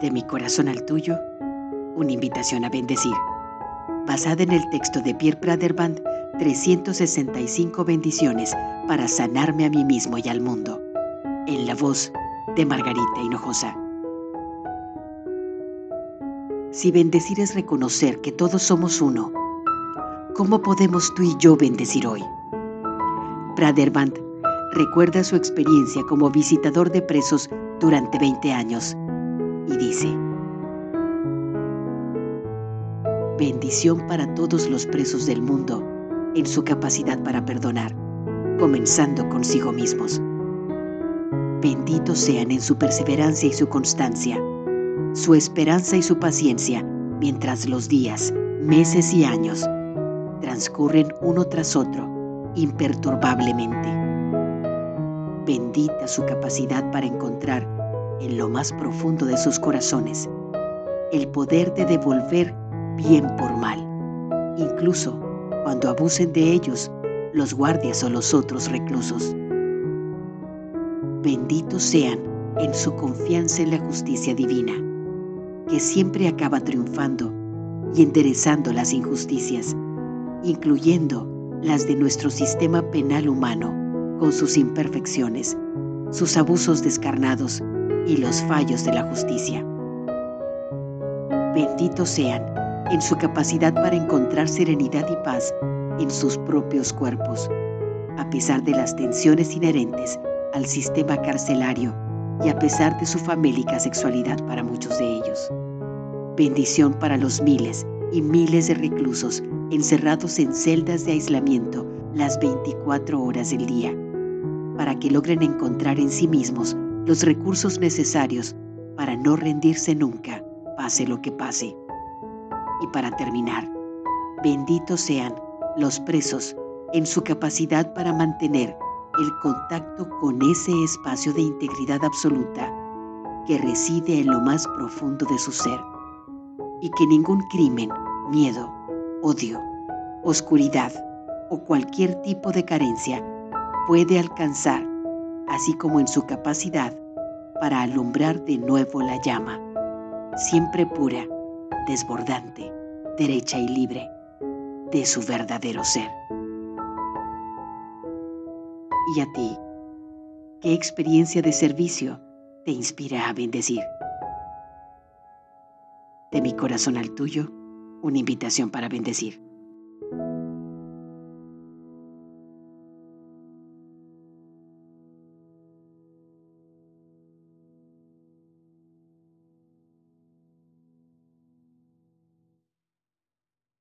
De mi corazón al tuyo, una invitación a bendecir. Basada en el texto de Pierre Praderband, 365 bendiciones para sanarme a mí mismo y al mundo. En la voz de Margarita Hinojosa. Si bendecir es reconocer que todos somos uno, ¿cómo podemos tú y yo bendecir hoy? Praderband recuerda su experiencia como visitador de presos durante 20 años y dice, bendición para todos los presos del mundo en su capacidad para perdonar, comenzando consigo mismos. Benditos sean en su perseverancia y su constancia, su esperanza y su paciencia, mientras los días, meses y años transcurren uno tras otro imperturbablemente. Bendita su capacidad para encontrar en lo más profundo de sus corazones el poder de devolver bien por mal, incluso cuando abusen de ellos los guardias o los otros reclusos. Benditos sean en su confianza en la justicia divina, que siempre acaba triunfando y enderezando las injusticias, incluyendo las de nuestro sistema penal humano, con sus imperfecciones, sus abusos descarnados y los fallos de la justicia. Benditos sean en su capacidad para encontrar serenidad y paz en sus propios cuerpos, a pesar de las tensiones inherentes al sistema carcelario y a pesar de su famélica sexualidad para muchos de ellos. Bendición para los miles y miles de reclusos encerrados en celdas de aislamiento las 24 horas del día, para que logren encontrar en sí mismos los recursos necesarios para no rendirse nunca, pase lo que pase. Y para terminar, benditos sean los presos en su capacidad para mantener el contacto con ese espacio de integridad absoluta que reside en lo más profundo de su ser y que ningún crimen, miedo, odio, oscuridad o cualquier tipo de carencia puede alcanzar, así como en su capacidad para alumbrar de nuevo la llama, siempre pura, desbordante, derecha y libre, de su verdadero ser. ¿Y a ti? ¿Qué experiencia de servicio te inspira a bendecir? De mi corazón al tuyo, una invitación para bendecir.